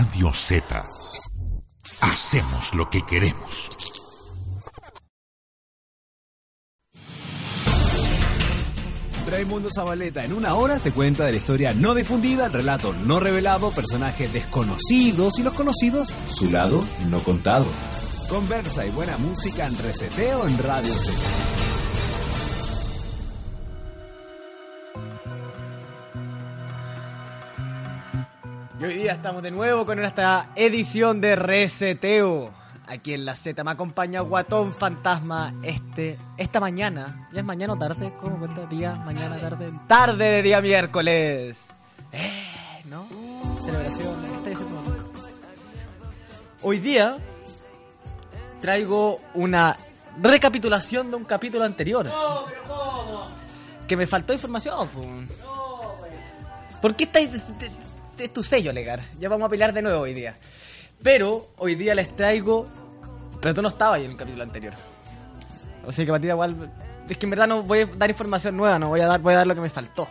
Radio Z. Hacemos lo que queremos. Raimundo Zabaleta en una hora te cuenta de la historia no difundida, el relato no revelado, personajes desconocidos y los conocidos, su lado no contado. Conversa y buena música en Reseteo en Radio Z. Estamos de nuevo con esta edición de Reseteo. Aquí en la Z me acompaña Guatón Fantasma este, esta mañana. ¿Ya es mañana o tarde? ¿Cómo cuenta? ¿Día, mañana, tarde? Tarde de día miércoles. Eh, ¿no? Celebración. ¿Qué está diciendo? Hoy día traigo una recapitulación de un capítulo anterior. No, pero ¿cómo? Que me faltó información. No, güey. ¿Por qué estáis.? Es tu sello, Legar. Ya vamos a pelear de nuevo hoy día. Pero hoy día les traigo. Pero tú no estabas ahí en el capítulo anterior. Sea que para ti da igual. Es que en verdad no voy a dar información nueva, no voy a dar, voy a dar lo que me faltó.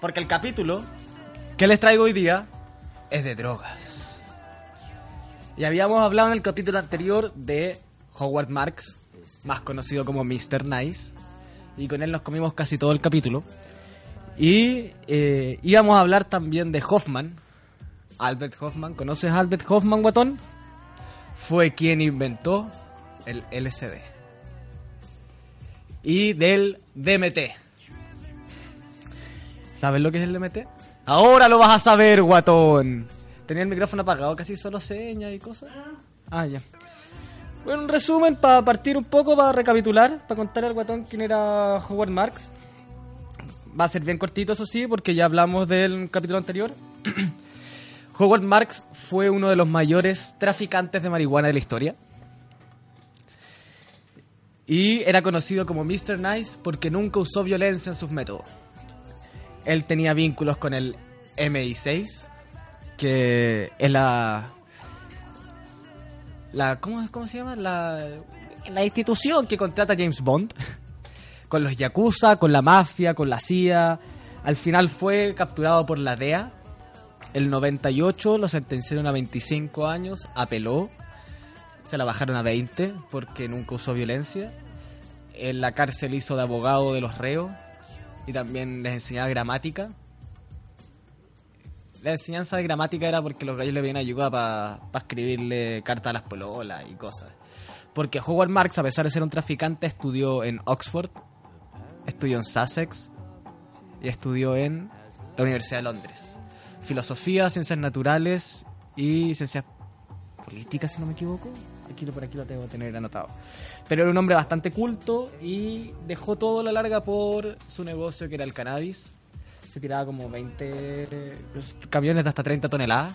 Porque el capítulo que les traigo hoy día es de drogas. Y habíamos hablado en el capítulo anterior de Howard Marks, más conocido como Mr. Nice. Y con él nos comimos casi todo el capítulo. Y eh, íbamos a hablar también de Hoffman. Albert Hoffman. ¿Conoces a Albert Hoffman, guatón? Fue quien inventó el LCD. Y del DMT. ¿Sabes lo que es el DMT? Ahora lo vas a saber, guatón. Tenía el micrófono apagado, casi solo señas y cosas. Ah, ya. Bueno, un resumen para partir un poco, para recapitular, para contar al guatón quién era Howard Marks. Va a ser bien cortito, eso sí, porque ya hablamos del capítulo anterior. Howard Marks fue uno de los mayores traficantes de marihuana de la historia. Y era conocido como Mr. Nice porque nunca usó violencia en sus métodos. Él tenía vínculos con el MI6, que es la... la ¿cómo, cómo se llama? La, la institución que contrata a James Bond. con los Yakuza, con la mafia, con la CIA. Al final fue capturado por la DEA. El 98 lo sentenciaron a 25 años, apeló. Se la bajaron a 20 porque nunca usó violencia. En la cárcel hizo de abogado de los reos y también les enseñaba gramática. La enseñanza de gramática era porque los gallos le pedían ayuda para escribirle cartas a las pololas y cosas. Porque Howard Marks, a pesar de ser un traficante, estudió en Oxford, estudió en Sussex y estudió en la Universidad de Londres. Filosofía, ciencias naturales y ciencias políticas, si no me equivoco. Aquí por aquí lo tengo que tener anotado. Pero era un hombre bastante culto y dejó todo a la larga por su negocio que era el cannabis. Se tiraba como 20 camiones de hasta 30 toneladas.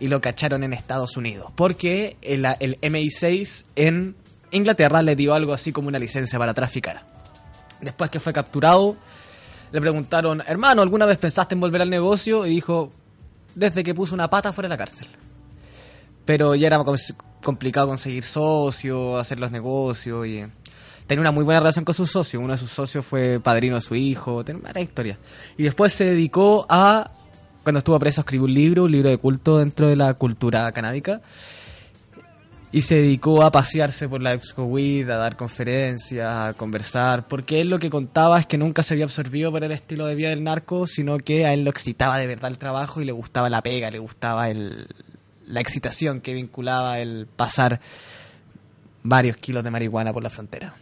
Y lo cacharon en Estados Unidos. Porque el, el MI6 en Inglaterra le dio algo así como una licencia para traficar. Después que fue capturado, le preguntaron, hermano, ¿alguna vez pensaste en volver al negocio? Y dijo, desde que puso una pata fuera de la cárcel. Pero ya era complicado conseguir socios, hacer los negocios y tenía una muy buena relación con sus socios. Uno de sus socios fue padrino de su hijo, tenía una historia. Y después se dedicó a, cuando estuvo preso, escribió un libro, un libro de culto dentro de la cultura canábica. Y se dedicó a pasearse por la Exco-Weed, a dar conferencias, a conversar, porque él lo que contaba es que nunca se había absorbido por el estilo de vida del narco, sino que a él lo excitaba de verdad el trabajo y le gustaba la pega, le gustaba el, la excitación que vinculaba el pasar varios kilos de marihuana por la frontera.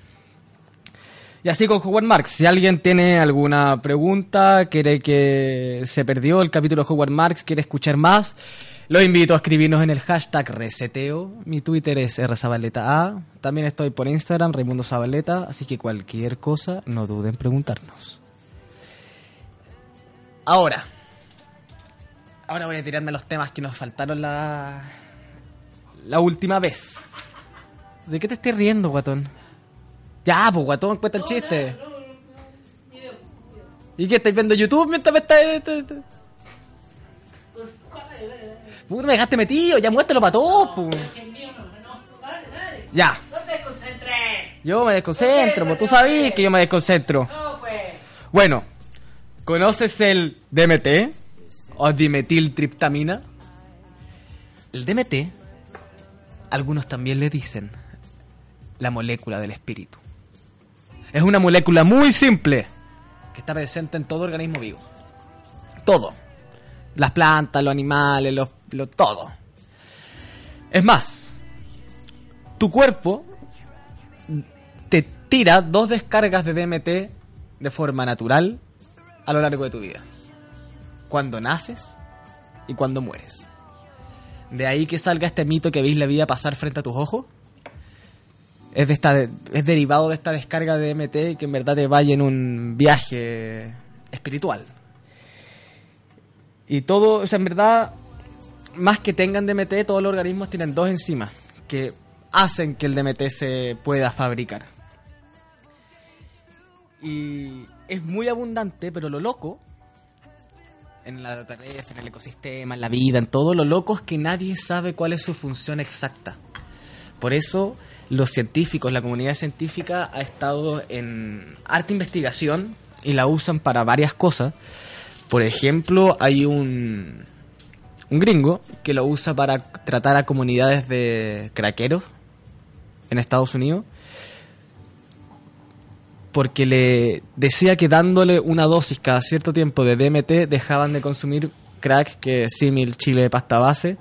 Y así con Howard Marks. Si alguien tiene alguna pregunta, quiere que se perdió el capítulo de Howard Marks, quiere escuchar más, lo invito a escribirnos en el hashtag reseteo. Mi Twitter es rzabaleta. También estoy por Instagram, Raimundo Zabaleta. Así que cualquier cosa, no duden en preguntarnos. Ahora. Ahora voy a tirarme los temas que nos faltaron la, la última vez. ¿De qué te estás riendo, guatón? Ya, pues, guatón, cuenta el chiste. ¿Y qué estáis viendo YouTube mientras me estás... Puta, me dejaste metido, ya muéstralo para todos, pues. Ya, No te desconcentres. yo me desconcentro, pues tú sabes que yo me desconcentro. No, pues. Bueno, ¿conoces el DMT? ¿O dimetiltriptamina? El DMT, algunos también le dicen la molécula del espíritu. Es una molécula muy simple que está presente en todo organismo vivo. Todo. Las plantas, los animales, los, lo- todo. Es más, tu cuerpo te tira dos descargas de DMT de forma natural a lo largo de tu vida. Cuando naces y cuando mueres. De ahí que salga este mito que veis la vida pasar frente a tus ojos. Es, de esta, es derivado de esta descarga de DMT que en verdad te vaya en un viaje espiritual. Y todo, o sea, en verdad, más que tengan DMT, todos los organismos tienen dos enzimas que hacen que el DMT se pueda fabricar. Y es muy abundante, pero lo loco, en la naturaleza, en el ecosistema, en la vida, en todo, lo loco es que nadie sabe cuál es su función exacta. Por eso los científicos, la comunidad científica ha estado en harta investigación y la usan para varias cosas. Por ejemplo, hay un, un gringo que lo usa para tratar a comunidades de craqueros en Estados Unidos porque le decía que dándole una dosis cada cierto tiempo de DMT dejaban de consumir crack, que es símil chile de pasta base,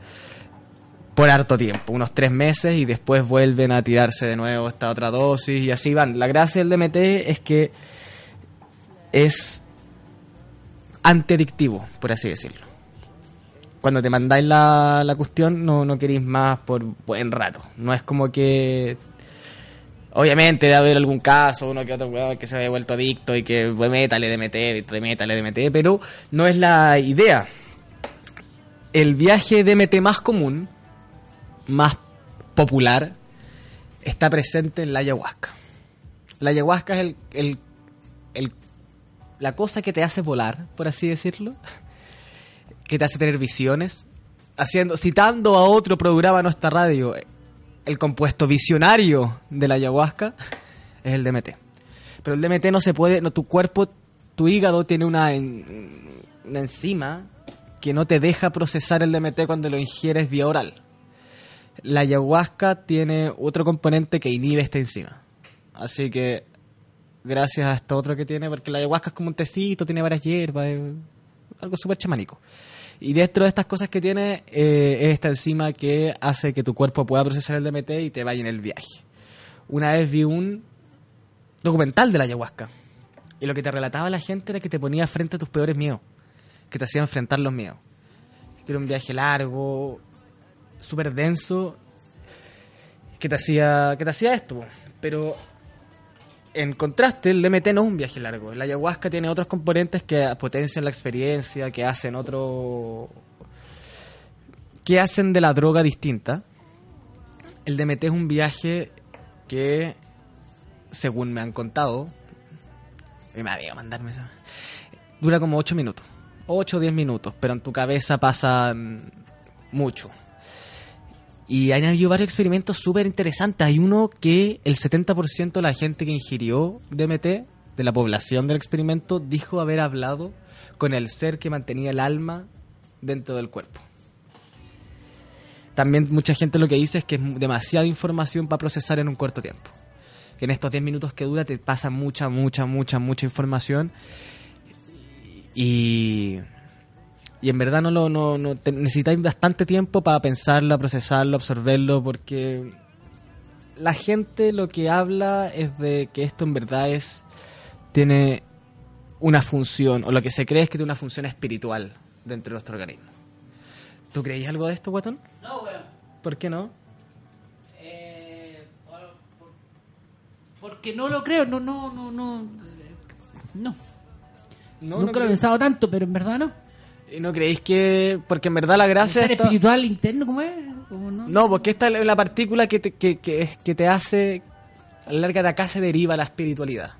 por harto tiempo, unos tres meses, y después vuelven a tirarse de nuevo esta otra dosis, y así van. La gracia del DMT es que es antiadictivo, por así decirlo. Cuando te mandáis la, la cuestión, no, no queréis más por buen rato. No es como que Obviamente debe haber algún caso, uno que otro que se haya vuelto adicto y que fue métale DMT, métale DMT, pero no es la idea. El viaje DMT más común, más popular, está presente en la ayahuasca. La ayahuasca es el, el- el- la cosa que te hace volar, por así decirlo, que te hace tener visiones, haciendo, citando a otro programa en nuestra radio, el compuesto visionario de la ayahuasca es el DMT. Pero el DMT no se puede, no, tu cuerpo, tu hígado tiene una, una enzima que no te deja procesar el DMT cuando lo ingieres vía oral. La ayahuasca tiene otro componente que inhibe esta enzima. Así que, gracias a esto otro que tiene, porque la ayahuasca es como un tecito, tiene varias hierbas, algo súper chamánico. Y dentro de estas cosas que tiene eh, es esta enzima que hace que tu cuerpo pueda procesar el DMT y te vaya en el viaje. Una vez vi un documental de la ayahuasca y lo que te relataba la gente era que te ponía frente a tus peores miedos, que te hacía enfrentar los miedos. Que era un viaje largo, súper denso, que te hacía que te hacía esto. Pero en contraste, el DMT no es un viaje largo. La ayahuasca tiene otros componentes que potencian la experiencia, que hacen otro. que hacen de la droga distinta. El DMT es un viaje que, según me han contado, me había mandarme esa. dura como 8 minutos. 8 o 10 minutos, pero en tu cabeza pasan mucho. Y han habido varios experimentos súper interesantes. Hay uno que el 70% de la gente que ingirió DMT, de la población del experimento, dijo haber hablado con el ser que mantenía el alma dentro del cuerpo. También mucha gente lo que dice es que es demasiada información para procesar en un corto tiempo. Que en estos 10 minutos que dura te pasa mucha, mucha, mucha, mucha información. Y, y en verdad no lo no, no necesitáis bastante tiempo para pensarlo, procesarlo, absorberlo, porque la gente lo que habla es de que esto en verdad es tiene una función, o lo que se cree es que tiene una función espiritual dentro de nuestro organismo. ¿Tú creéis algo de esto, Guatón? No, weón. ¿Por qué no? Eh, por- por- porque no lo creo, no, no, no, no. No. No, Nunca lo he pensado tanto, pero en verdad no. ¿Y no creéis que...? Porque en verdad la ¿El gracia... ser está- espiritual interno, ¿cómo es? ¿Cómo no? No, porque esta es la partícula que te, que, que, te hace... A la larga de acá se deriva la espiritualidad.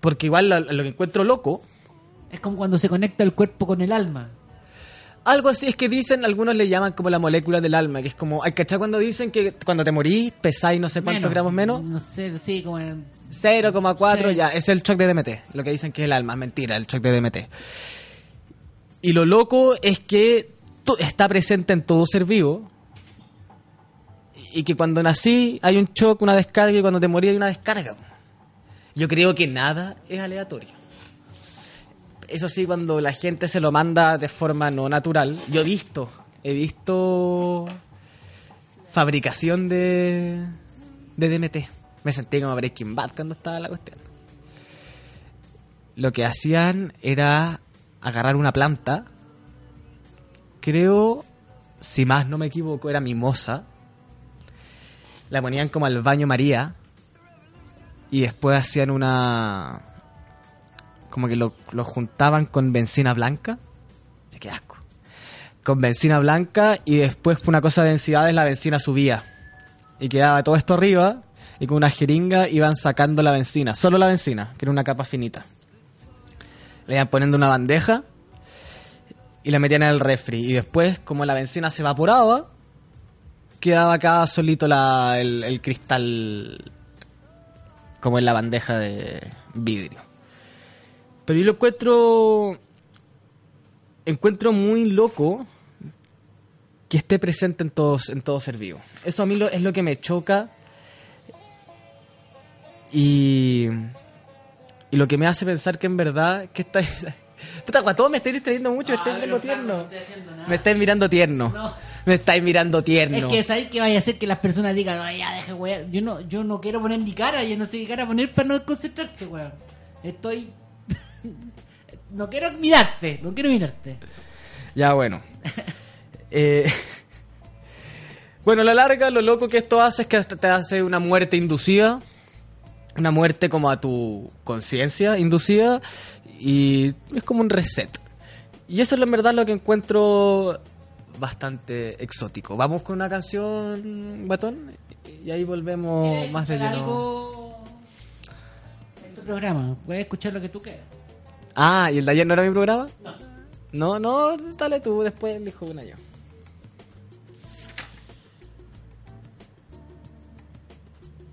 Porque igual lo, lo que encuentro loco... Es como cuando se conecta el cuerpo con el alma. Algo así es que dicen, algunos le llaman como la molécula del alma, que es como... ¿Hay cachai cuando dicen que cuando te morís pesáis no sé cuántos gramos menos? No sé, sí, como en- 0,4 Sí. ya, es el shock de DMT. Lo que dicen que es el alma, es mentira, el shock de DMT. Y lo loco es que está presente en todo ser vivo, y que cuando nací hay un choque, una descarga y cuando te morí hay una descarga. Yo creo que nada es aleatorio. Eso sí, cuando la gente se lo manda de forma no natural, yo he visto, he visto fabricación de, de DMT. Me sentí como Breaking Bad cuando estaba la cuestión. Lo que hacían era agarrar una planta, creo, si más no me equivoco, era mimosa, la ponían como al baño María y después hacían una... como que lo, juntaban con benzina blanca. Qué asco. Con benzina blanca y después por una cosa de densidades la benzina subía. Y quedaba todo esto arriba y con una jeringa iban sacando la benzina, solo la benzina, que era una capa finita. Le iban poniendo una bandeja y la metían en el refri. Y después, como la benzina se evaporaba, quedaba acá solito la, el, cristal como en la bandeja de vidrio. Pero yo lo encuentro. Encuentro muy loco que esté presente en todo, en todo ser vivo. Eso a mí es lo que me choca. Y. Y lo que me hace pensar que en verdad. que está. Puta, guatón, me estáis distrayendo mucho, me estáis Ah, mirando pero, flaco, tierno. no estoy haciendo nada. Me estáis mirando tierno. No. Me estáis mirando tierno. Es que sabéis que vaya a hacer que las personas digan, "Ay, ya deje weón. Yo no, yo no quiero poner ni cara, yo no sé qué cara poner para no concentrarte, weón. Estoy. no quiero mirarte, no quiero mirarte. Ya, bueno. Eh, bueno, a la larga, lo loco que esto hace es que hasta te hace una muerte inducida. Una muerte como a tu conciencia inducida. Y es como un reset. Y eso es en verdad lo que encuentro bastante exótico. Vamos con una canción, Batón. Y ahí volvemos ¿Quieres más de lleno. algo en tu programa? Puedes escuchar lo que tú quieras. Ah, ¿y el de ayer no era mi programa? No. No, dale tú, después elijo una yo.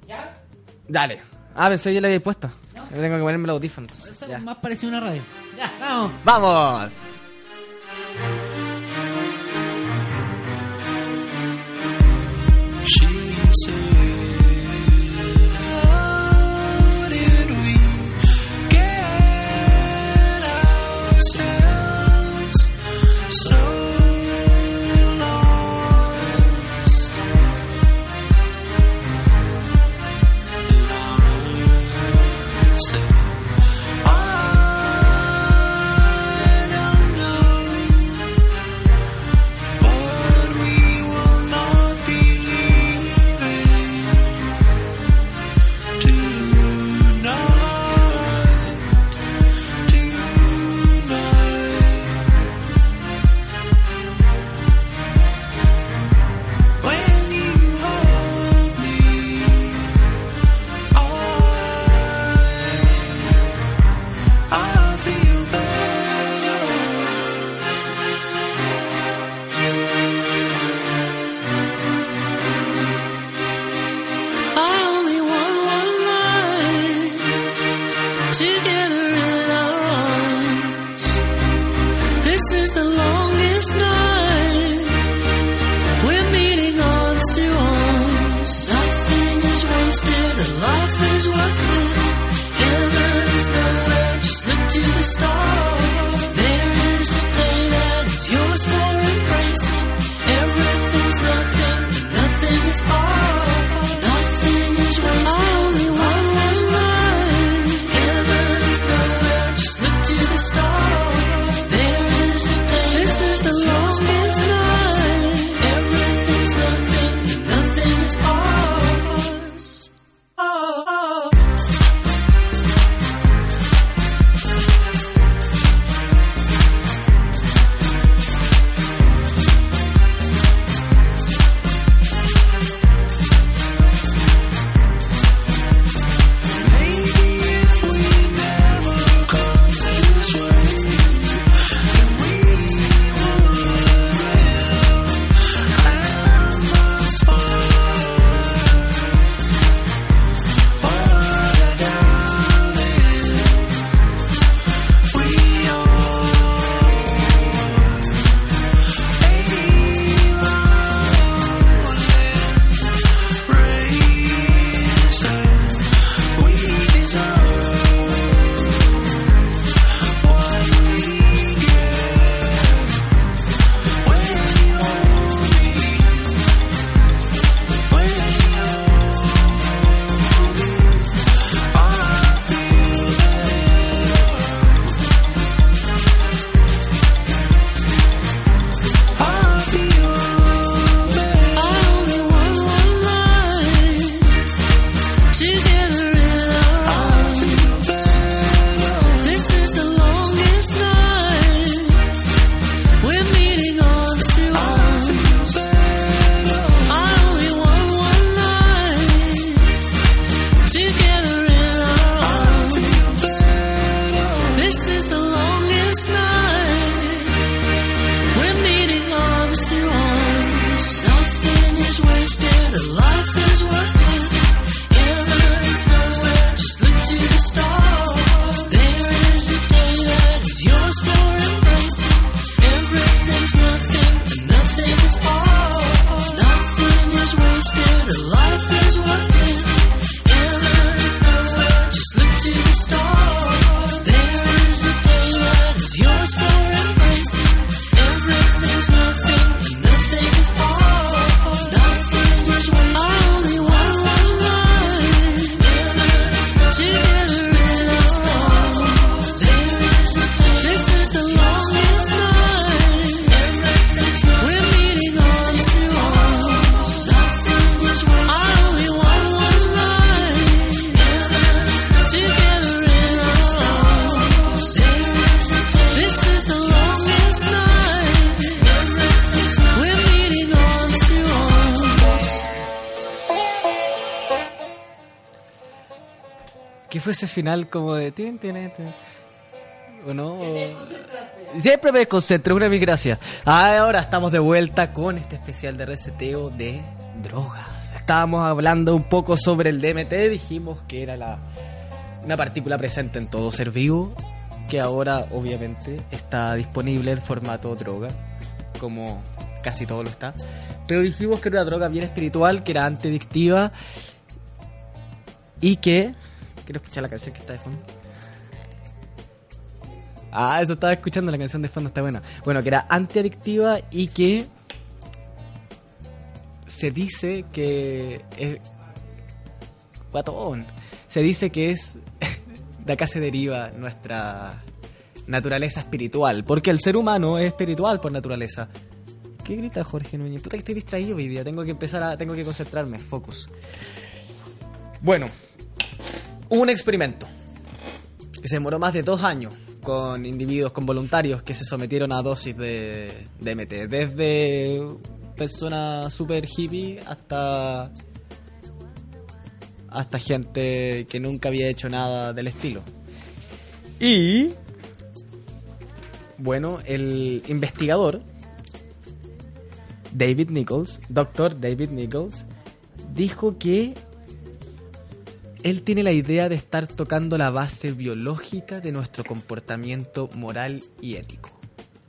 ¿Ya? Dale. Ah, pensé que ya le había puesto. No. Yo tengo que ponerme el audífono. entonces. Eso Ya. es más parecido a una radio. Ya, vamos. ¡Vamos! She said, ese final como de... tin, tin, tin? ¿O no? Siempre me desconcentro, una mil gracias. Ah, ahora estamos de vuelta con este especial de reseteo de drogas. Estábamos hablando un poco sobre el DMT, dijimos que era la, una partícula presente en todo ser vivo, que ahora obviamente está disponible en formato droga, como casi todo lo está. Pero dijimos que era una droga bien espiritual, que era antidictiva y que... Quiero escuchar la canción que está de fondo. Ah, eso estaba escuchando, la canción de fondo está buena. Bueno, que era antiadictiva y que se dice que es guatón. Se dice que es de acá se deriva nuestra naturaleza espiritual, porque el ser humano es espiritual por naturaleza. ¿Qué grita Jorge Núñez? Puta que estoy distraído hoy día, tengo que empezar a tengo que concentrarme, focus. Bueno, un experimento que se demoró más de dos años con individuos, con voluntarios que se sometieron a dosis de DMT, desde personas super hippie hasta hasta gente que nunca había hecho nada del estilo. Y bueno, el investigador David Nichols, doctor David Nichols, dijo que él tiene la idea de estar tocando la base biológica de nuestro comportamiento moral y ético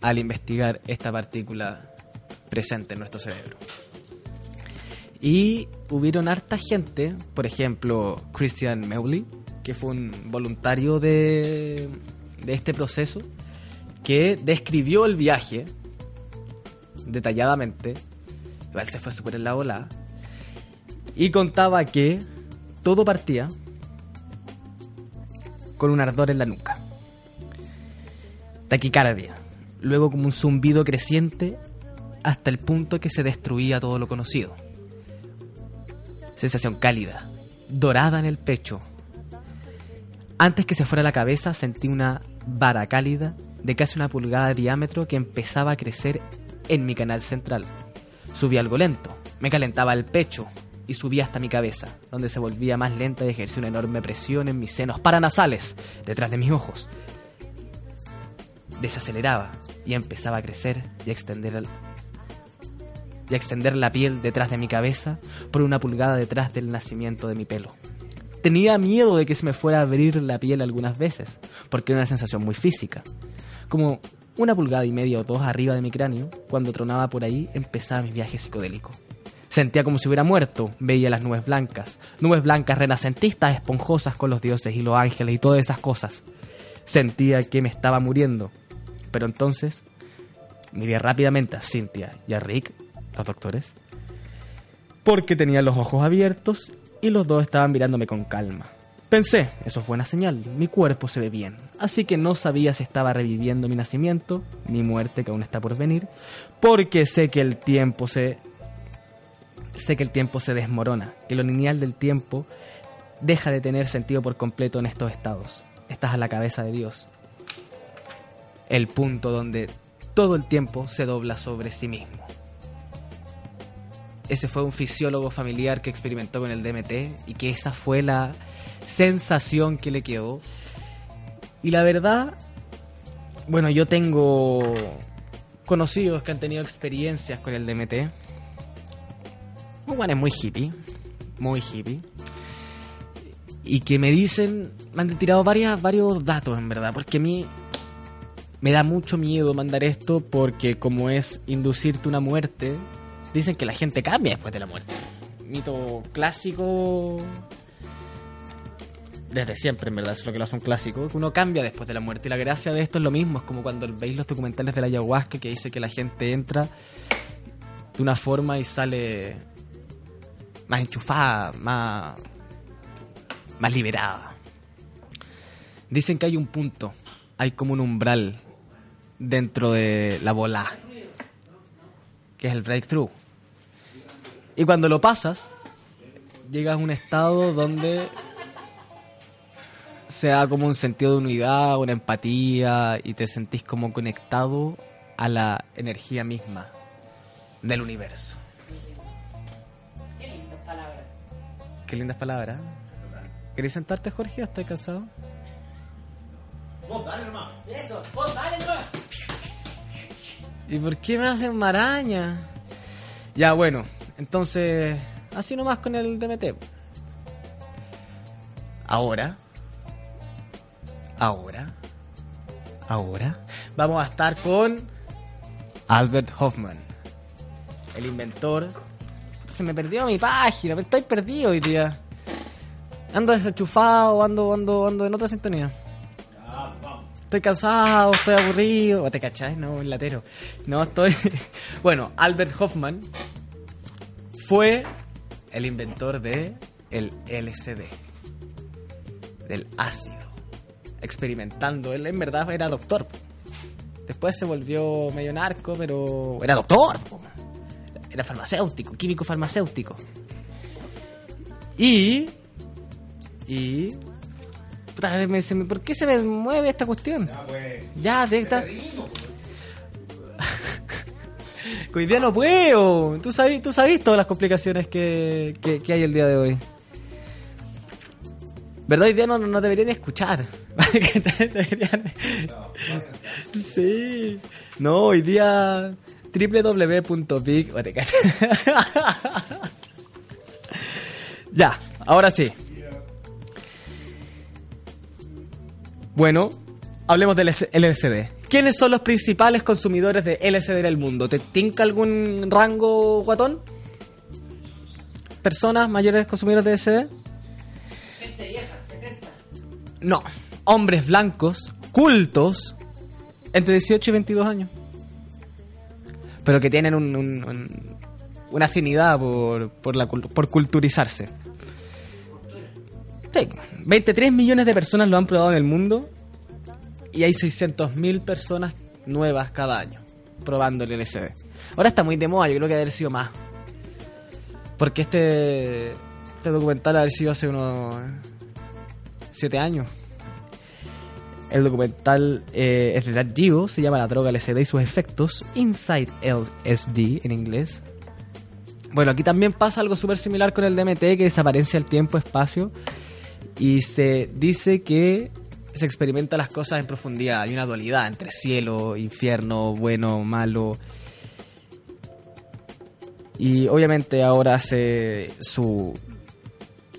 al investigar esta partícula presente en nuestro cerebro. Y hubieron harta gente, por ejemplo, Christian Mewley, que fue un voluntario de, de este proceso, que describió el viaje detalladamente. Igual se fue súper en la ola. Y contaba que todo partía con un ardor en la nuca. Taquicardia. Luego como un zumbido creciente hasta el punto que se destruía todo lo conocido. Sensación cálida, dorada en el pecho. Antes que se fuera la cabeza sentí una vara cálida de casi una pulgada de diámetro que empezaba a crecer en mi canal central. Subí algo lento, me calentaba el pecho y subía hasta mi cabeza, donde se volvía más lenta y ejercía una enorme presión en mis senos paranasales, detrás de mis ojos. Desaceleraba y empezaba a crecer y a extender el- y extender la piel detrás de mi cabeza por una pulgada detrás del nacimiento de mi pelo. Tenía miedo de que se me fuera a abrir la piel algunas veces, porque era una sensación muy física. Como una pulgada y media o dos arriba de mi cráneo, cuando tronaba por ahí, empezaba mi viaje psicodélico. Sentía como si hubiera muerto, veía las nubes blancas, nubes blancas renacentistas, esponjosas con los dioses y los ángeles y todas esas cosas. Sentía que me estaba muriendo. Pero entonces miré rápidamente a Cynthia y a Rick, los doctores, porque tenían los ojos abiertos y los dos estaban mirándome con calma. Pensé, eso fue una señal, mi cuerpo se ve bien, así que no sabía si estaba reviviendo mi nacimiento, mi muerte que aún está por venir, porque sé que el tiempo se sé que el tiempo se desmorona, que lo lineal del tiempo deja de tener sentido por completo en estos estados. Estás a la cabeza de Dios. El punto donde todo el tiempo se dobla sobre sí mismo. Ese fue un fisiólogo familiar que experimentó con el DMT y que esa fue la sensación que le quedó. Y la verdad, bueno, yo tengo conocidos que han tenido experiencias con el DMT. Bueno, es muy hippie, muy hippie. Y que me dicen, me han tirado varias, varios datos en verdad, porque a mí me da mucho miedo mandar esto porque como es inducirte una muerte, dicen que la gente cambia después de la muerte. Mito clásico desde siempre, en verdad, es lo que lo hace un clásico, uno cambia después de la muerte. Y la gracia de esto es lo mismo, es como cuando veis los documentales de la ayahuasca que dice que la gente entra de una forma y sale más enchufada, más, más liberada. Dicen que hay un punto, hay como un umbral dentro de la bola, que es el breakthrough. Y cuando lo pasas, llegas a un estado donde se da como un sentido de unidad, una empatía y te sentís como conectado a la energía misma del universo. Qué lindas palabras. ¿Querés sentarte, Jorge? ¿O estás cansado? Eso, vos dale nomás. ¿Y por qué me hacen maraña? Ya, bueno, entonces, así nomás con el DMT. Ahora, ahora, ahora, vamos a estar con Albert Hoffman, el inventor. Se me perdió mi página, estoy perdido hoy día. Ando desenchufado, ando, ando, ando en otra sintonía. Estoy cansado, estoy aburrido. ¿O te cachai? No, un latero. No, estoy. bueno, Albert Hoffman fue el inventor de el. Del ácido. Experimentando. Él en verdad era doctor. Después se volvió medio narco, pero era doctor. Era farmacéutico, químico farmacéutico. Y. Y. Puta, me- se me- ¿Por qué se me mueve esta cuestión? Ya, te está. Que Hoy día no puedo. Tú sabes, tú sabes todas las complicaciones que, que, que hay el día de hoy. ¿Verdad? Hoy día no, no deberían ni escuchar. Deberían- Sí. No, hoy día www.big... Ya, ahora sí. Bueno, hablemos del LSD. ¿Quiénes son los principales consumidores de LSD en el mundo? ¿Te tinca algún rango guatón? ¿Personas mayores consumidores de LSD? Gente vieja, 70. No. Hombres blancos, cultos, entre 18 y 22 años. Pero que tienen un- un- un- una afinidad por, por, la, por culturizarse. Sí. 23 millones de personas lo han probado en el mundo y hay 600.000 personas nuevas cada año probando el LSD. Ahora está muy de moda, yo creo que debe haber sido más. Porque este, este documental ha sido hace unos 7 años. El documental eh, es relativo, se llama La droga LSD y sus efectos, Inside LSD en inglés. Bueno, aquí también pasa algo súper similar con el DMT, que desaparece el tiempo-espacio y se dice que se experimenta las cosas en profundidad. Hay una dualidad entre cielo, infierno, bueno, malo. Y obviamente ahora se, su,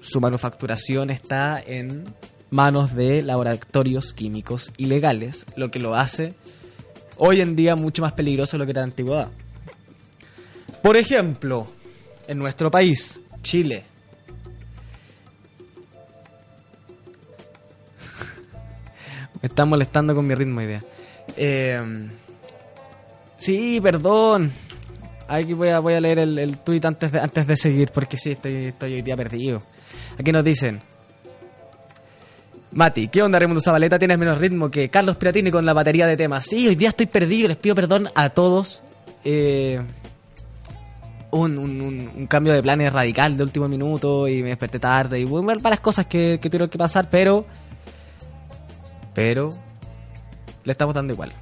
su manufacturación está en manos de laboratorios químicos ilegales, lo que lo hace hoy en día mucho más peligroso de lo que era en antigüedad. Por ejemplo, en nuestro país, Chile, Me están molestando con mi ritmo idea. Eh, sí, perdón. Aquí voy a, voy a leer el, el tweet antes de, antes de seguir, porque sí, estoy, estoy hoy día perdido. Aquí nos dicen. Mati, ¿qué onda Raimundo Zabaleta? Tienes menos ritmo que Carlos Piratini con la batería de temas. Sí, hoy día estoy perdido, les pido perdón a todos. Eh, un, cambio de planes radical de último minuto y me desperté tarde y bueno, varias cosas que, que tuvieron que pasar, pero pero le estamos dando igual.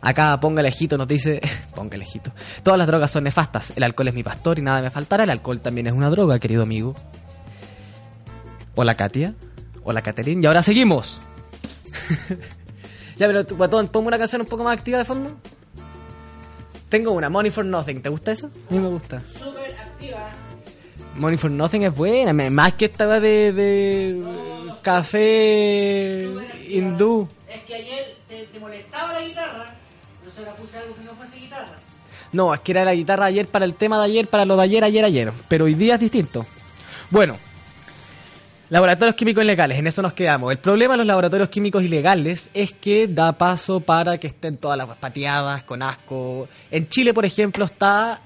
Acá ponga ejito nos dice, ponga ejito. Todas las drogas son nefastas. El alcohol es mi pastor y nada me faltará. El alcohol también es una droga, querido amigo. Hola Katia. Hola Caterín. Y ahora seguimos. ya, pero guatón, ponme una canción un poco más activa de fondo. Tengo una, Money for Nothing. ¿Te gusta eso? A mí me gusta. Súper activa. Money for Nothing es buena. me- Más que esta de, de café hindú. Es que ayer te, te molestaba la guitarra. Entonces ahora puse algo que no fuese guitarra. No, es que era la guitarra ayer para el tema de ayer, para lo de ayer, ayer, ayer. Pero hoy día es distinto. Bueno, laboratorios químicos ilegales, en eso nos quedamos. El problema de los laboratorios químicos ilegales es que da paso para que estén todas las pateadas, con asco. En Chile, por ejemplo, está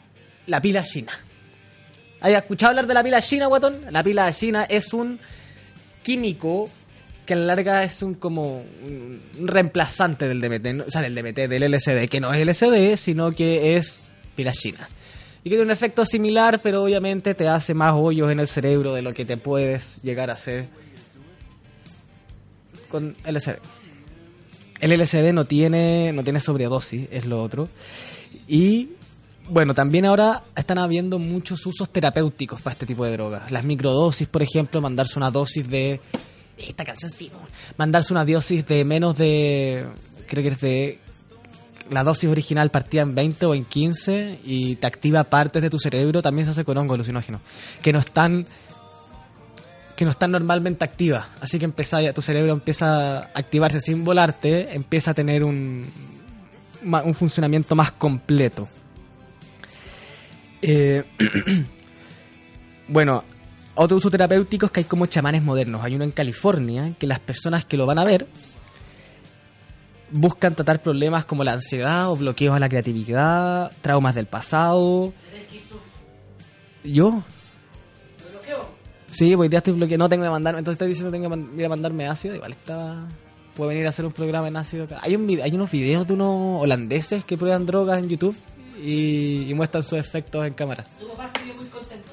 la pila china. ¿Has escuchado hablar de la pila china, guatón? La pila china es un químico que a la larga es un como un reemplazante del DMT, o sea, del DMT, del LSD, que no es LSD, sino que es pirachina. Y que tiene un efecto similar, pero obviamente te hace más hoyos en el cerebro de lo que te puedes llegar a hacer con LSD. El LSD no tiene, no tiene sobredosis, es lo otro. Y bueno, también ahora están habiendo muchos usos terapéuticos para este tipo de drogas. Las microdosis, por ejemplo, mandarse una dosis de... Esta canción sí, mandarse una dosis de menos de... Creo que es de... La dosis original partida en 20 o en 15 y te activa partes de tu cerebro, también se hace con hongos alucinógenos, que no están que no están normalmente activas. Así que empieza, tu cerebro empieza a activarse sin volarte, empieza a tener un, un funcionamiento más completo. Eh, bueno, otro uso terapéutico es que hay como chamanes modernos. Hay uno en California que las personas que lo van a ver buscan tratar problemas como la ansiedad o bloqueos a la creatividad, traumas del pasado. ¿Yo? Sí, pues ya estoy bloqueado. No tengo que mandarme. Entonces estoy diciendo que tengo que ir a mandarme ácido. Igual está. Puedo venir a hacer un programa en ácido acá. Hay, un, hay unos videos de unos holandeses que prueban drogas en YouTube y, y muestran sus efectos en cámara. Tu papá estaría muy contento.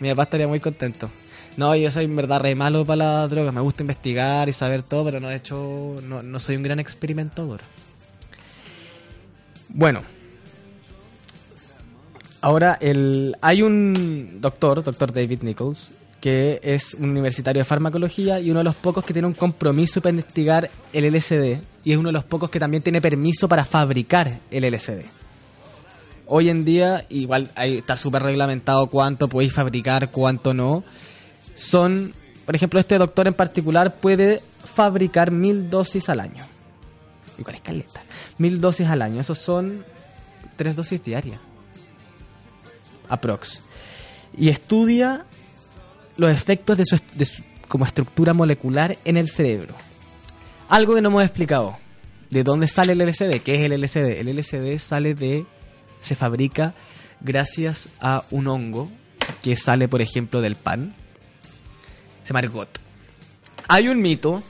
Mi papá estaría muy contento. No, yo soy en verdad re malo para las drogas. Me gusta investigar y saber todo, pero no he hecho. No, no soy un gran experimentador. Bueno. Ahora, el, hay un doctor, doctor David Nichols, que es un universitario de farmacología y uno de los pocos que tiene un compromiso para investigar el LSD. Y es uno de los pocos que también tiene permiso para fabricar el LSD. Hoy en día, igual está súper reglamentado cuánto podéis fabricar, cuánto no. Son, por ejemplo, este doctor en particular puede fabricar mil dosis al año. Igual es caleta. Mil dosis al año. Esos son tres dosis diarias. Aprox. Y estudia los efectos de su, de su- como estructura molecular en el cerebro. Algo que no hemos explicado. ¿De dónde sale el LSD? ¿Qué es el LSD? El LSD sale de... se fabrica gracias a un hongo que sale, por ejemplo, del pan. Se llama ergot. Hay un mito,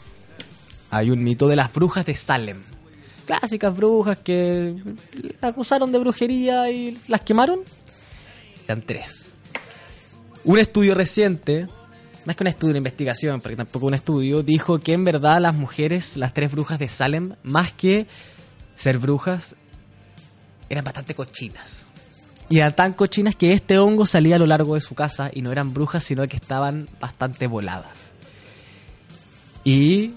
hay un mito de las brujas de Salem. Clásicas brujas que acusaron de brujería y las quemaron. Eran tres. Un estudio reciente, más que un estudio de investigación, porque tampoco un estudio, dijo que en verdad las mujeres, las tres brujas de Salem, más que ser brujas, eran bastante cochinas. Y eran tan cochinas que este hongo salía a lo largo de su casa y no eran brujas, sino que estaban bastante voladas. Y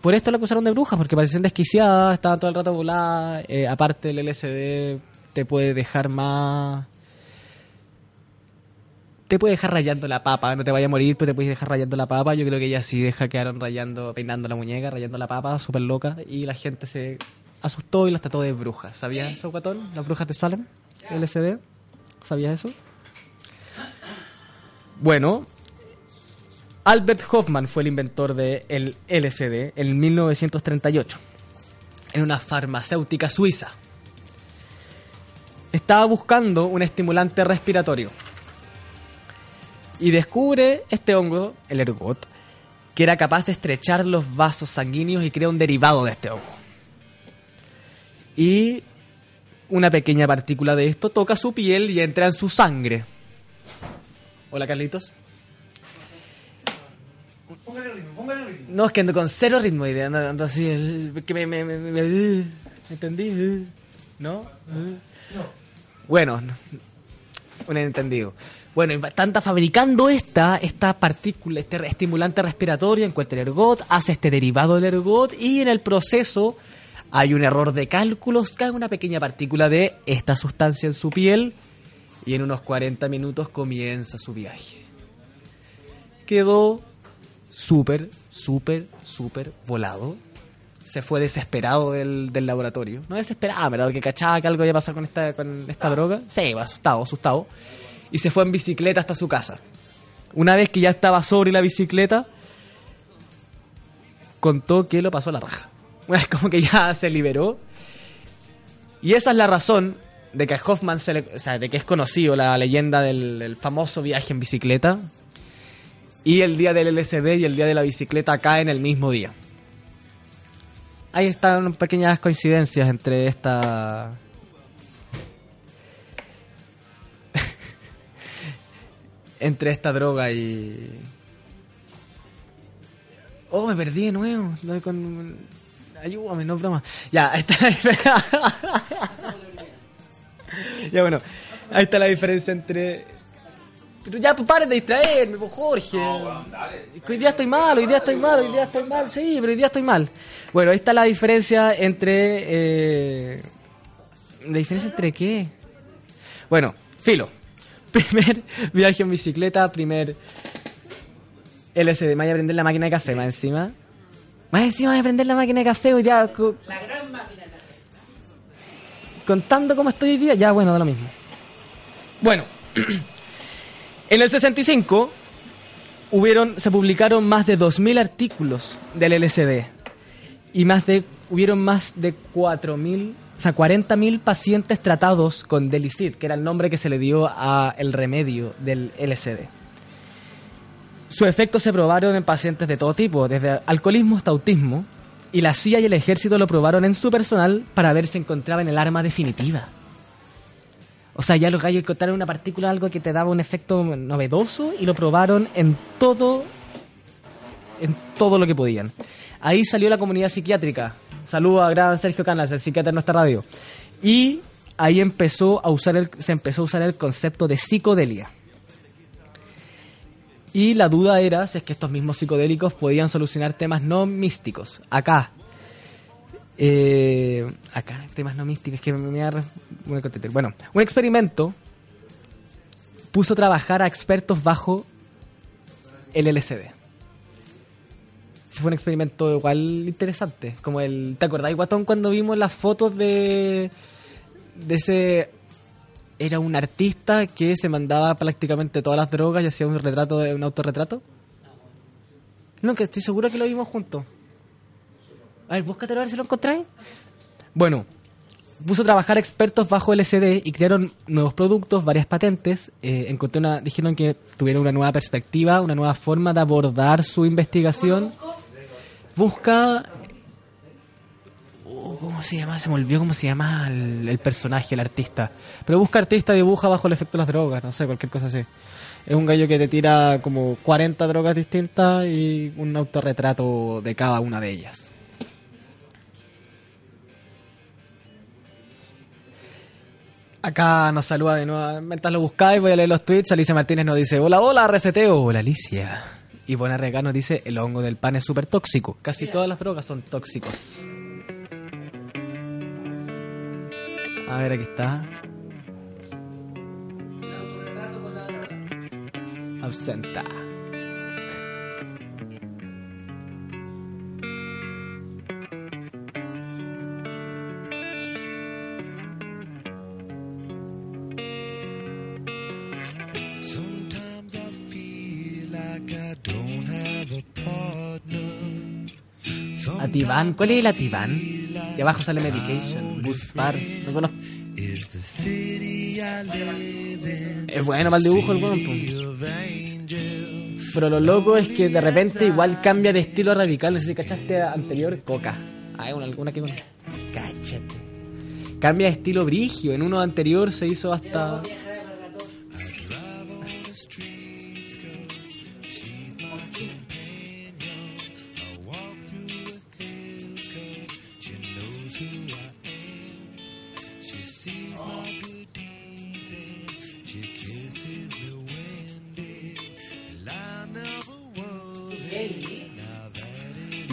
por esto la acusaron de brujas, porque parecían desquiciadas, estaban todo el rato voladas. eh, aparte, el LSD te puede dejar más. Te puede dejar rayando la papa, no te vaya a morir, pero te puedes dejar rayando la papa. Yo creo que ellas sí deja quedaron rayando, peinando la muñeca, rayando la papa, súper loca. Y la gente se asustó y las trató de brujas. ¿Sabías eso, Guatón? Las brujas de Salem, LSD. ¿Sabías eso? Bueno, Albert Hoffman fue el inventor del LSD en 1938, en una farmacéutica suiza. Estaba buscando un estimulante respiratorio y descubre este hongo, el ergot, que era capaz de estrechar los vasos sanguíneos y crea un derivado de este hongo. Y una pequeña partícula de esto toca su piel y entra en su sangre. Hola, Carlitos. No, es que ando con cero ritmo y ando, ando así, que me, me, me, me- me- ¿entendí? Eh, ¿No? Eh. Bueno, no, un entendido. Bueno, tanta fabricando esta, esta partícula, este estimulante respiratorio, encuentra el ergot, hace este derivado del ergot y en el proceso hay un error de cálculos, cae una pequeña partícula de esta sustancia en su piel y en unos 40 minutos comienza su viaje. Quedó súper, súper, súper volado. Se fue desesperado del, del laboratorio. No desesperado, ¿verdad? Porque cachaba que algo había pasado con esta, con esta droga. Sí, iba asustado, asustado. Y se fue en bicicleta hasta su casa. Una vez que ya estaba sobre la bicicleta, contó que lo pasó a la raja. Vez como que ya se liberó. Y esa es la razón de que a Hoffman se le, o sea, de que es conocido la leyenda del, famoso viaje en bicicleta. Y el día del LSD y el día de la bicicleta caen el mismo día. Ahí están pequeñas coincidencias entre esta. entre esta droga y. Oh, me perdí de nuevo. Ayúdame, no es broma. Ya, está. ya bueno, ahí está la diferencia entre... Pero ya, pues paren de distraerme, pues Jorge. Es que hoy día estoy mal, hoy día estoy mal, hoy día estoy mal, sí, pero hoy día estoy mal. Bueno, ahí está la diferencia entre... eh, ¿La diferencia entre qué? Bueno, filo. Primer viaje en bicicleta, primer LSD. Me voy a prender la máquina de café más encima. Más encima a prender la máquina de café hoy día. La gran máquina. Contando cómo estoy hoy día, ya bueno, da lo mismo. Bueno, en el 65 hubieron, se publicaron más de 2.000 artículos del LSD y más de, hubieron más de 4.000, o sea, 40.000 pacientes tratados con Delicid, que era el nombre que se le dio a el remedio del LSD. Sus efectos se probaron en pacientes de todo tipo, desde alcoholismo hasta autismo, y la CIA y el ejército lo probaron en su personal para ver si encontraban el arma definitiva. O sea, ya los gallos encontraron una partícula, algo que te daba un efecto novedoso, y lo probaron en todo, en todo lo que podían. Ahí salió la comunidad psiquiátrica. Saludo a gran Sergio Canas, el psiquiatra de nuestra radio. Y ahí empezó a usar el, se empezó a usar el concepto de psicodelia. Y la duda era si es que estos mismos psicodélicos podían solucionar temas no místicos. Acá. Eh, acá, temas no místicos, que me, me. Bueno, un experimento puso a trabajar a expertos bajo el LSD. Ese fue un experimento igual interesante. Como el. ¿Te acordás, Guatón, cuando vimos las fotos de. de ese. Era un artista que se mandaba prácticamente todas las drogas y hacía un retrato, de un autorretrato? No, que estoy seguro que lo vimos juntos. A ver, búscatelo a ver si lo encontráis. Bueno, puso a trabajar expertos bajo LSD y crearon nuevos productos, varias patentes. Eh, encontré una, dijeron que tuvieron una nueva perspectiva, una nueva forma de abordar su investigación. Busca. ¿Cómo se llama? Se me olvidó cómo se llama el, el personaje, el artista. Pero busca artista, dibuja bajo el efecto de las drogas, no sé, cualquier cosa así. Es un gallo que te tira como 40 drogas distintas y un autorretrato de cada una de ellas. Acá nos saluda de nuevo. Mientras lo buscáis, voy a leer los tweets. Alicia Martínez nos dice: Hola, hola, reseteo. Hola, Alicia. Y Buena Rega nos dice: El hongo del pan es súper tóxico. Casi todas las drogas son tóxicos. A ver, aquí está. Absenta. Ativan. ¿Cuál es el Ativan? Y abajo sale Medication. Boost Bar. No conozco. Es bueno para el dibujo el weón? Pero lo loco es que de repente igual cambia de estilo radical. No sé si cachaste anterior, Coca. Hay una, alguna que con. Cáchate. Cambia de estilo brigio. En uno anterior se hizo hasta.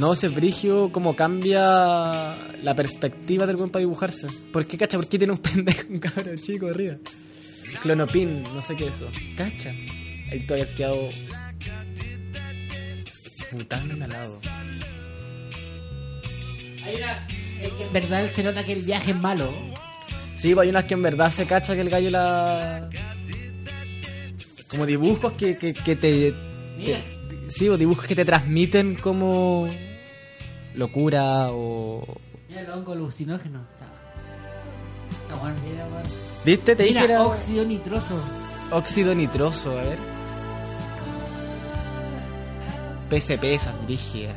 No sé, Brigio, cómo cambia la perspectiva del buen para dibujarse. ¿Por qué, cacha? ¿Por qué tiene un pendejo, un cabrón chico arriba? Clonopin, no sé qué es eso. Cacha. Ahí estoy quedado. Pután al lado. Hay una. Es que en verdad se nota que el viaje es malo. Sí, pues hay unas que en verdad se cacha que el gallo la. Como dibujos que, que, que te, Mira. te- Sí, o dibujos que te transmiten como. Locura o. Mira el hongo alucinógeno. Está, bueno, mira, bueno. ¿Viste? Te dije Mira, era óxido nitroso. óxido nitroso, a ver. PSP, esa brígida.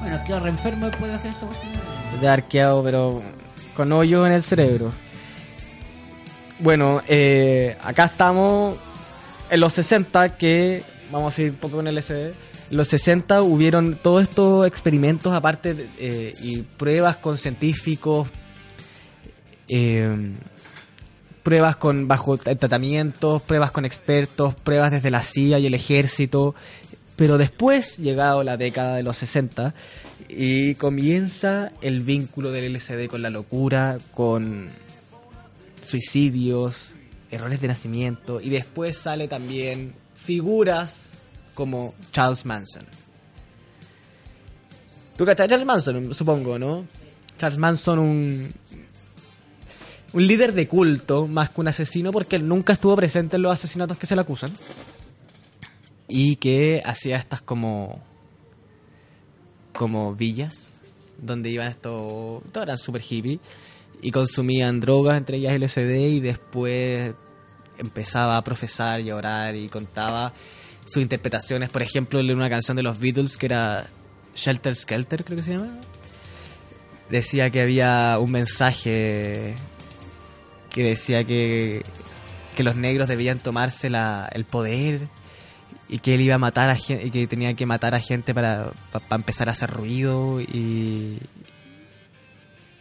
Bueno, quedo re enfermo después de hacer cuestión. De arqueado, pero con hoyo en el cerebro. Bueno, eh, acá estamos en los 60 que vamos a ir un poco con el LSD. En los 60 hubieron todos estos experimentos aparte de- eh, y pruebas con científicos, eh, pruebas con bajo tratamientos, pruebas con expertos, pruebas desde la CIA y el ejército. Pero después, llegado la década de los 60, y comienza el vínculo del LSD con la locura, con suicidios, errores de nacimiento, y después sale también figuras como Charles Manson. ¿Tú cachai Charles Manson, supongo, no? Charles Manson, un, un líder de culto más que un asesino porque él nunca estuvo presente en los asesinatos que se le acusan. Y que hacía estas como como villas donde iban estos todos eran super hippie y consumían drogas entre ellas LSD y después empezaba a profesar y a orar y contaba sus interpretaciones. Por ejemplo en una canción de los Beatles que era Shelter Skelter creo que se llama decía que había un mensaje que decía que, que los negros debían tomarse la, el poder y que él iba a matar a gente y que tenía que matar a gente para, pa- pa empezar a hacer ruido y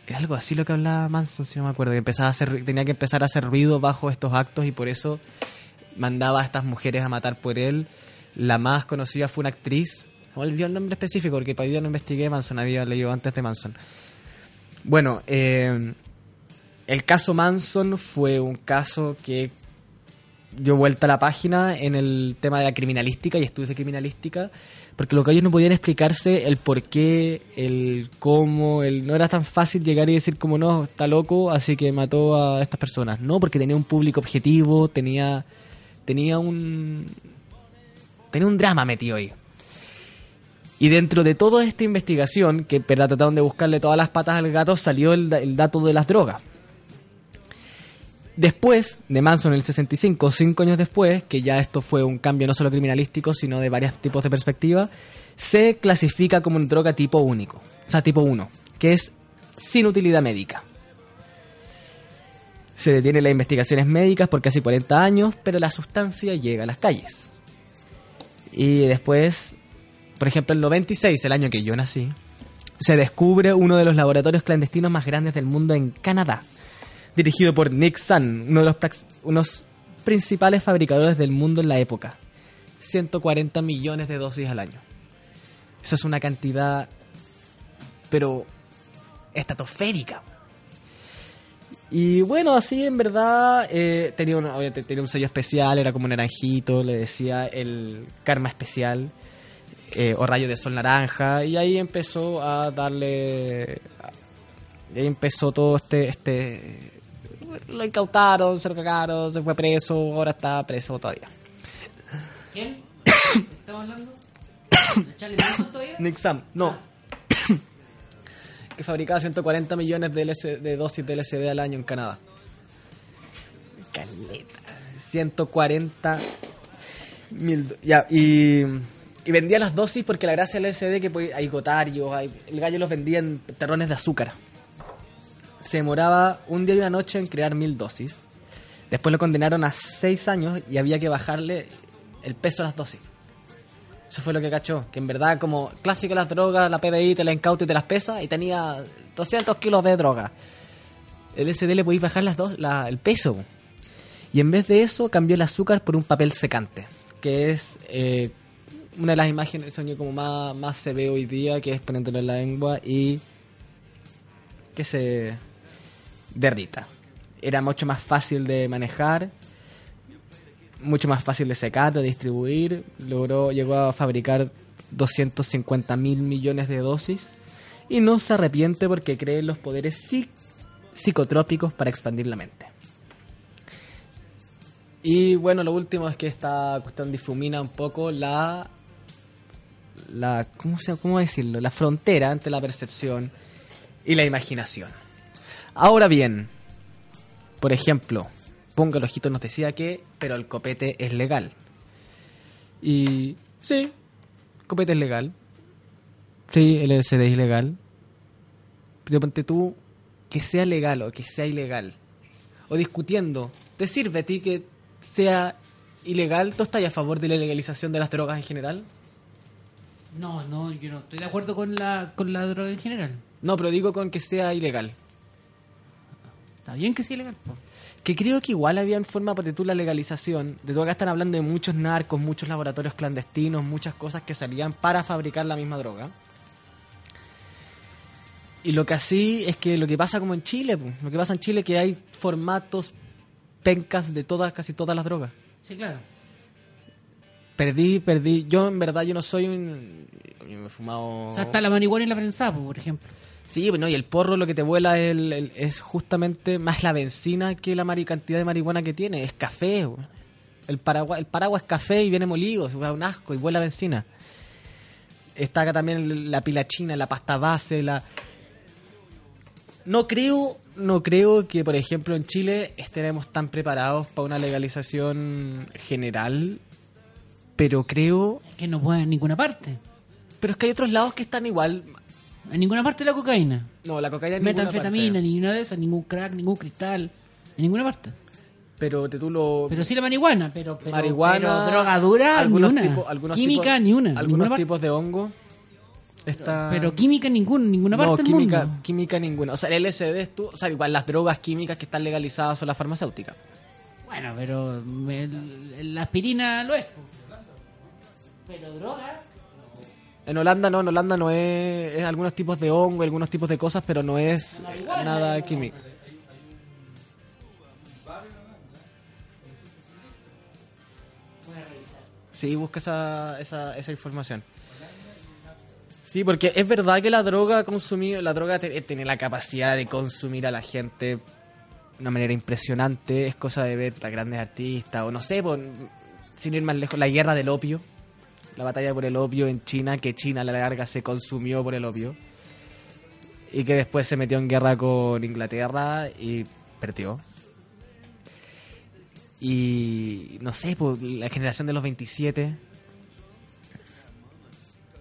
era algo así lo que hablaba Manson si no me acuerdo que empezaba a hacer tenía que empezar a hacer ruido bajo estos actos y por eso mandaba a estas mujeres a matar por él. La más conocida fue una actriz me olvidó el nombre específico porque para yo no investigué Manson había leído antes de Manson. Bueno eh, el caso Manson fue un caso que dio vuelta a la página en el tema de la criminalística y estudios de criminalística, porque lo que ellos no podían explicarse el por qué, el cómo, el no era tan fácil llegar y decir como no, está loco, así que mató a estas personas. No, porque tenía un público objetivo, tenía tenía un tenía un drama metido ahí. Y dentro de toda esta investigación, que verdad trataron de buscarle todas las patas al gato, salió el, el dato de las drogas. Después de Manson en el 65, cinco años después, que ya esto fue un cambio no solo criminalístico, sino de varios tipos de perspectiva, se clasifica como una droga tipo único, o sea, tipo 1, que es sin utilidad médica. Se detienen las investigaciones médicas por casi 40 años, pero la sustancia llega a las calles. Y después, por ejemplo, el 96, el año que yo nací, se descubre uno de los laboratorios clandestinos más grandes del mundo en Canadá, dirigido por Nick Sun, uno de los unos principales fabricadores del mundo en la época. 140 millones de dosis al año. Eso es una cantidad, pero estratosférica. Y bueno, así en verdad eh, tenía, un, obviamente tenía un sello especial, era como naranjito, le decía el karma especial eh, o rayo de sol naranja, y ahí empezó a darle. Y ahí empezó todo este. este lo incautaron, se lo cagaron, se fue preso, ahora está preso todavía. ¿Quién? ¿Estamos hablando? ¿De Charlie Manson todavía? Nick Sam, no. que fabricaba 140 millones de, LS de dosis de LSD al año en Canadá. Caleta. 140 mil. Ya, y, y vendía las dosis porque la gracia del LSD que hay gotarios, hay, el gallo los vendía en terrones de azúcar. Se demoraba un día y una noche en crear mil dosis. Después lo condenaron a seis años y había que bajarle el peso a las dosis. Eso fue lo que cachó, que en verdad como clásico las drogas, la PDI te la incauta y te las pesa y tenía 200 kilos de droga. El SD le podéis bajar las dos, la- el peso. Y en vez de eso cambió el azúcar por un papel secante, que es eh, una de las imágenes sueño como más, más se ve hoy día, que es poniéndolo en la lengua y que se derrita. Era mucho más fácil de manejar, mucho más fácil de secar, de distribuir. Logró, llegó a fabricar 250 mil millones de dosis y no se arrepiente porque cree en los poderes psi- psicotrópicos para expandir la mente. Y bueno, lo último es que esta cuestión difumina un poco la la ¿cómo se cómo decirlo? La frontera entre la percepción y la imaginación. Ahora bien, por ejemplo, Ponga el ojito nos decía que, pero el copete es legal. Y sí, copete es legal. Sí, el LSD es ilegal. Pero ponte tú que sea legal o que sea ilegal. O discutiendo, ¿te sirve a ti que sea ilegal, ¿tú estás a favor de la legalización de las drogas en general? No, no, yo no estoy de acuerdo con la, con la droga en general. No, pero digo con que sea ilegal. Está bien que sea ilegal, po. Que creo que igual había en forma para tú la legalización. De todo acá están hablando de muchos narcos, muchos laboratorios clandestinos, muchas cosas que salían para fabricar la misma droga. Y lo que así es que lo que pasa como en Chile, po, lo que pasa en Chile es que hay formatos pencas de todas, casi todas las drogas. Sí, claro. Perdí, perdí. Yo en verdad yo no soy un... Yo me he fumado... O sea, está la marihuana y la prensa, po, por ejemplo. Sí, bueno, y el porro lo que te vuela es, el- el- es justamente más la benzina que la mari cantidad de marihuana que tiene. Es café. güey. El paraguas, el paraguas es café y viene molido, es un asco y vuela benzina. Está acá también la pila china, la pasta base, la... No creo, no creo que, por ejemplo, en Chile estaremos tan preparados para una legalización general, pero creo... Es que no puede en ninguna parte. Pero es que hay otros lados que están igual... En ninguna parte la cocaína. No, la cocaína en Metanfetamina, parte. ni ninguna de esas, ningún crack, ningún cristal. En ninguna parte. Pero te tú lo... Pero sí la marihuana, pero, pero marihuana, pero droga dura, algunos ni una. tipos, algunos química, tipos- ni una. algunos tipos de hongo. Está... Pero química, ninguna, ninguna parte no, del química, mundo. química ninguna. O sea, el LSD es tú, o sea, igual las drogas químicas que están legalizadas son las farmacéuticas. Bueno, pero el- la aspirina lo es. Pero drogas. En Holanda no, en Holanda no es, es algunos tipos de hongo, algunos tipos de cosas, pero no es nada químico. Sí, busca esa, esa, esa información. Sí, porque es verdad que la droga consumir, la droga te- tiene la capacidad de consumir a la gente de una manera impresionante. Es cosa de ver a grandes artistas, o no sé, por- sin ir más lejos, la guerra del opio. La batalla por el opio en China, que China a la larga se consumió por el opio. Y que después se metió en guerra con Inglaterra y perdió. Y no sé, por la generación de los 27.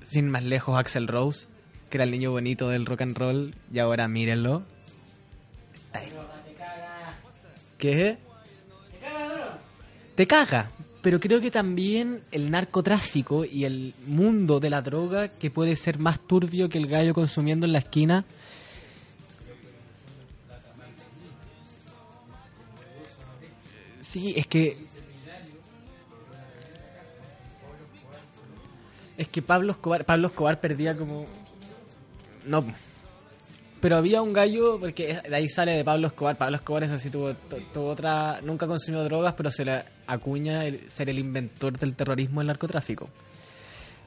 Sin más lejos, Axel Rose, que era el niño bonito del rock and roll. Y ahora mírenlo. Ay. ¿Qué? Te caga. Pero creo que también el narcotráfico y el mundo de la droga, que puede ser más turbio que el gallo consumiendo en la esquina. Sí, es que. Es que Pablo Escobar, Pablo Escobar perdía como. No. Pero había un gallo, porque de ahí sale de Pablo Escobar. Pablo Escobar es así, tuvo, tu- tuvo otra. Nunca consumió drogas, pero se le acuña el- ser el inventor del terrorismo y el narcotráfico.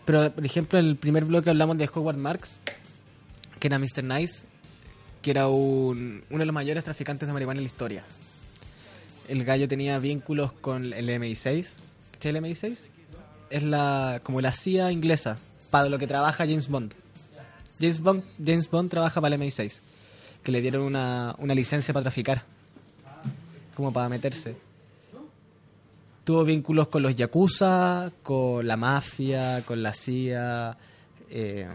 Pero, por ejemplo, en el primer bloque hablamos de Howard Marks, que era Mr. Nice, que era un, uno de los mayores traficantes de marihuana en la historia. El gallo tenía vínculos con el MI6. ¿Qué es el MI6? Es la, como la CIA inglesa, para lo que trabaja James Bond. James Bond, James Bond trabaja para el MI6, que le dieron una, una licencia para traficar, como para meterse. Tuvo vínculos con los Yakuza, con la mafia, con la CIA, eh,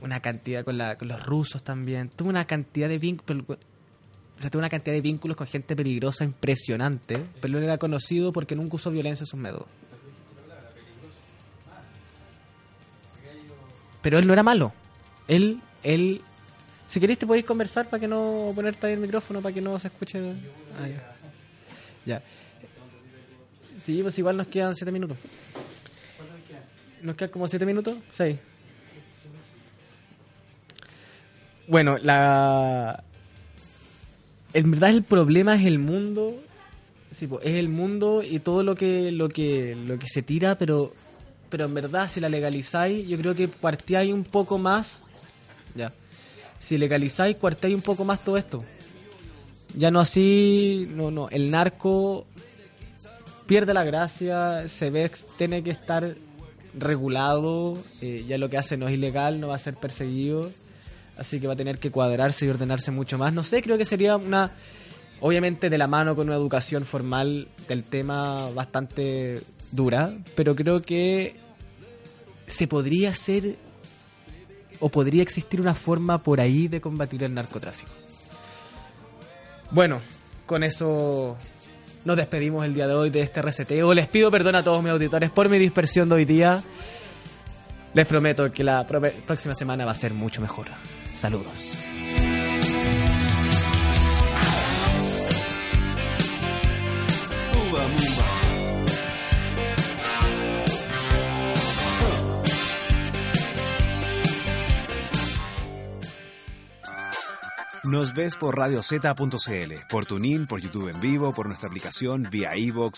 una cantidad, con, la, con los rusos también. Tuvo una cantidad de vínculos, o sea, tuvo una cantidad de vínculos con gente peligrosa impresionante, pero él era conocido porque nunca usó violencia en sus métodos. Pero él no era malo. Él, él... Si queréis te podéis conversar para que no ponerte ahí el micrófono, para que no se escuche... Ah. Ya. Sí, pues igual nos quedan 7 minutos. ¿Nos quedan como 7 minutos? 6. Bueno, la... En verdad el problema es el mundo. Sí, pues, es el mundo y todo lo que, lo que, lo que se tira, pero, pero en verdad si la legalizáis, yo creo que cuarteáis un poco más. Ya. Si legalizáis, cuarteáis un poco más todo esto. Ya no así, no, no, el narco pierde la gracia, se ve, tiene que estar regulado, eh, ya lo que hace no es ilegal, no va a ser perseguido, así que va a tener que cuadrarse y ordenarse mucho más. No sé, creo que sería una, obviamente de la mano con una educación formal del tema bastante dura, pero creo que se podría hacer o podría existir una forma por ahí de combatir el narcotráfico. Bueno, con eso nos despedimos el día de hoy de este reseteo. Les pido perdón a todos mis auditores por mi dispersión de hoy día. Les prometo que la próxima semana va a ser mucho mejor. Saludos. Nos ves por radiozeta.cl, por TuneIn, por YouTube en vivo, por nuestra aplicación vía iVoox,